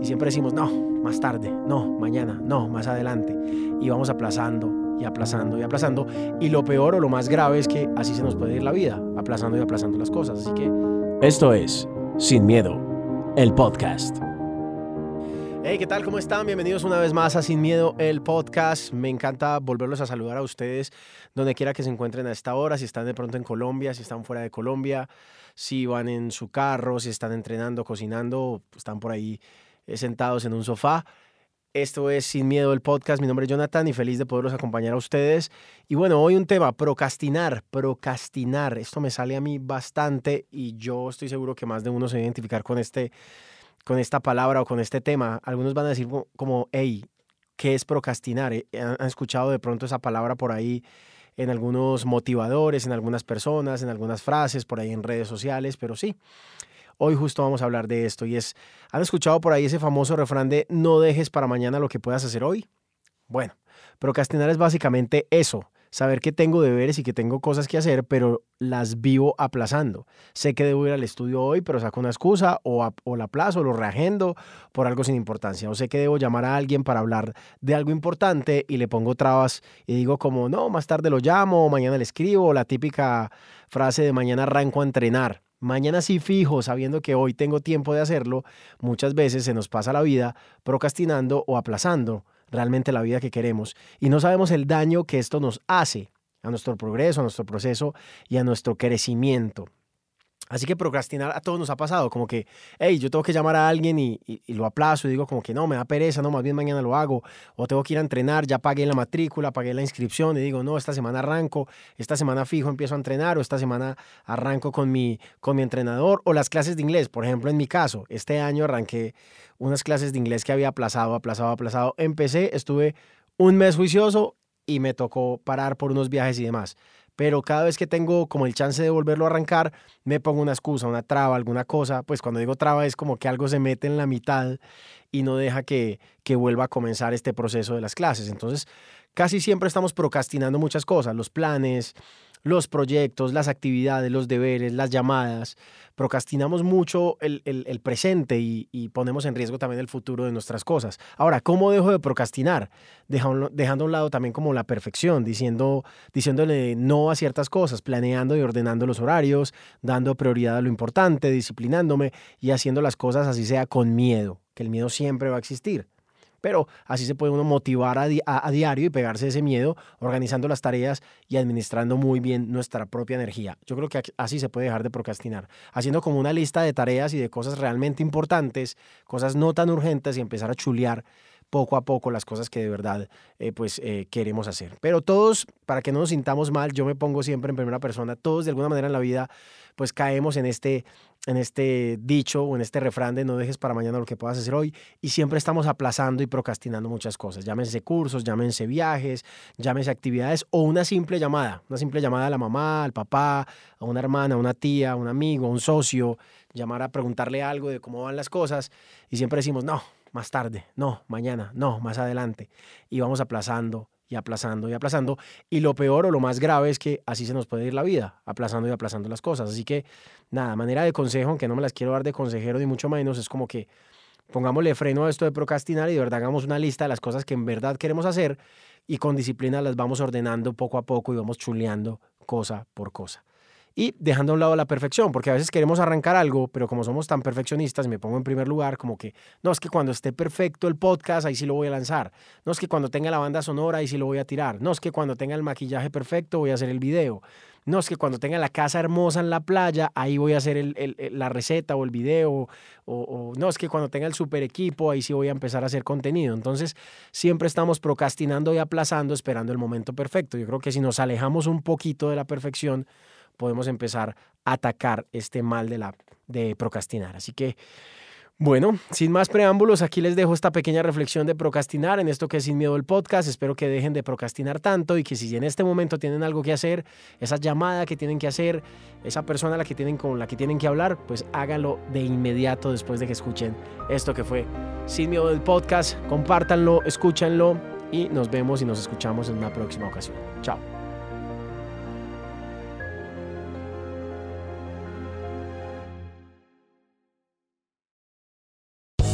Y siempre decimos, no, más tarde, no, mañana, no, más adelante. Y vamos aplazando y aplazando y aplazando. Y lo peor o lo más grave es que así se nos puede ir la vida, aplazando y aplazando las cosas. Así que... Esto es Sin Miedo, el podcast. Hey, ¿qué tal? ¿Cómo están? Bienvenidos una vez más a Sin Miedo, el podcast. Me encanta volverlos a saludar a ustedes donde quiera que se encuentren a esta hora, si están de pronto en Colombia, si están fuera de Colombia, si van en su carro, si están entrenando, cocinando, están por ahí sentados en un sofá. Esto es Sin Miedo el podcast. Mi nombre es Jonathan y feliz de poderlos acompañar a ustedes. Y bueno, hoy un tema, procrastinar, procrastinar. Esto me sale a mí bastante y yo estoy seguro que más de uno se va a identificar con, este, con esta palabra o con este tema. Algunos van a decir como- hey, ¿qué es procrastinar? Eh, ¿Han han escuchado de pronto esa palabra por ahí en algunos motivadores, en algunas personas, en algunas frases, por ahí en redes sociales? Pero sí, Hoy justo vamos a hablar de esto y es, ¿han escuchado por ahí ese famoso refrán de no dejes para mañana lo que puedas hacer hoy? Bueno, procrastinar es básicamente eso, saber que tengo deberes y que tengo cosas que hacer, pero las vivo aplazando. Sé que debo ir al estudio hoy, pero saco una excusa o, o la aplazo, o lo reagendo por algo sin importancia. O sé que debo llamar a alguien para hablar de algo importante y le pongo trabas y digo como, no, más tarde lo llamo, mañana le escribo, o la típica frase de mañana arranco a entrenar. Mañana sí fijo, sabiendo que hoy tengo tiempo de hacerlo, muchas veces se nos pasa la vida procrastinando o aplazando realmente la vida que queremos y no sabemos el daño que esto nos hace a nuestro progreso, a nuestro proceso y a nuestro crecimiento. Así que procrastinar a todos nos ha pasado, como que, hey, yo tengo que llamar a alguien y, y- y lo aplazo y digo como que no, me da pereza, no, más bien mañana lo hago, o tengo que ir a entrenar, ya pagué la matrícula, pagué la inscripción y digo, no, esta semana arranco, esta semana fijo empiezo a entrenar o esta semana arranco con mi, con mi entrenador o las clases de inglés, por ejemplo, en mi caso, este año arranqué unas clases de inglés que había aplazado, aplazado, aplazado, empecé, estuve un mes juicioso y me tocó parar por unos viajes y demás pero cada vez que tengo como el chance de volverlo a arrancar, me pongo una excusa, una traba, alguna cosa. Pues cuando digo traba es como que algo se mete en la mitad y no deja que, que vuelva a comenzar este proceso de las clases. Entonces, casi siempre estamos procrastinando muchas cosas, los planes, los proyectos, las actividades, los deberes, las llamadas. Procrastinamos mucho el, presente y, ponemos en riesgo también el futuro de nuestras cosas. Ahora, ¿cómo dejo de procrastinar? Dejando, a un lado también como la perfección, diciéndole no a ciertas cosas, planeando y ordenando los horarios, dando prioridad a lo importante, disciplinándome y haciendo las cosas así sea con miedo, que el miedo siempre va a existir. Pero así se puede uno motivar a, di- a- a diario y pegarse ese miedo, organizando las tareas y administrando muy bien nuestra propia energía. Yo creo que así se puede dejar de procrastinar, haciendo como una lista de tareas y de cosas realmente importantes, cosas no tan urgentes y empezar a chulear poco a poco las cosas que de verdad eh, pues eh, queremos hacer. Pero todos, para que no nos sintamos mal, yo me pongo siempre en primera persona, todos de alguna manera en la vida pues caemos en este, en este dicho o en este refrán de no dejes para mañana lo que puedas hacer hoy y siempre estamos aplazando y procrastinando muchas cosas, llámense cursos, llámense viajes, llámense actividades o una simple llamada, una simple llamada a la mamá, al papá, a una hermana, a una tía, a un amigo, a un socio, llamar a preguntarle algo de cómo van las cosas y siempre decimos, no, más tarde, no, mañana, no, más adelante. Y vamos aplazando y aplazando y aplazando. Y lo peor o lo más grave es que así se nos puede ir la vida, aplazando y aplazando las cosas. Así que, nada, manera de consejo, aunque no me las quiero dar de consejero ni mucho menos, es como que pongámosle freno a esto de procrastinar y de verdad hagamos una lista de las cosas que en verdad queremos hacer y con disciplina las vamos ordenando poco a poco y vamos chuleando cosa por cosa. Y dejando a un lado la perfección, porque a veces queremos arrancar algo, pero como somos tan perfeccionistas, me pongo en primer lugar como que, no, es que cuando esté perfecto el podcast, ahí sí lo voy a lanzar. No es que cuando tenga la banda sonora, ahí sí lo voy a tirar. No es que cuando tenga el maquillaje perfecto, voy a hacer el video. No es que cuando tenga la casa hermosa en la playa, ahí voy a hacer el- la receta o el video. O no es que cuando tenga el super equipo, ahí sí voy a empezar a hacer contenido. Entonces, siempre estamos procrastinando y aplazando, esperando el momento perfecto. Yo creo que si nos alejamos un poquito de la perfección, podemos empezar a atacar este mal de, la, de procrastinar. Así que, Bueno, sin más preámbulos, aquí les dejo esta pequeña reflexión de procrastinar en esto que es Sin Miedo el podcast. Espero que dejen de procrastinar tanto y que si en este momento tienen algo que hacer, esa llamada que tienen que hacer, esa persona la que tienen, con la que tienen que hablar, pues háganlo de inmediato después de que escuchen esto que fue Sin Miedo del podcast. Compártanlo, escúchanlo y nos vemos y nos escuchamos en una próxima ocasión. Chao.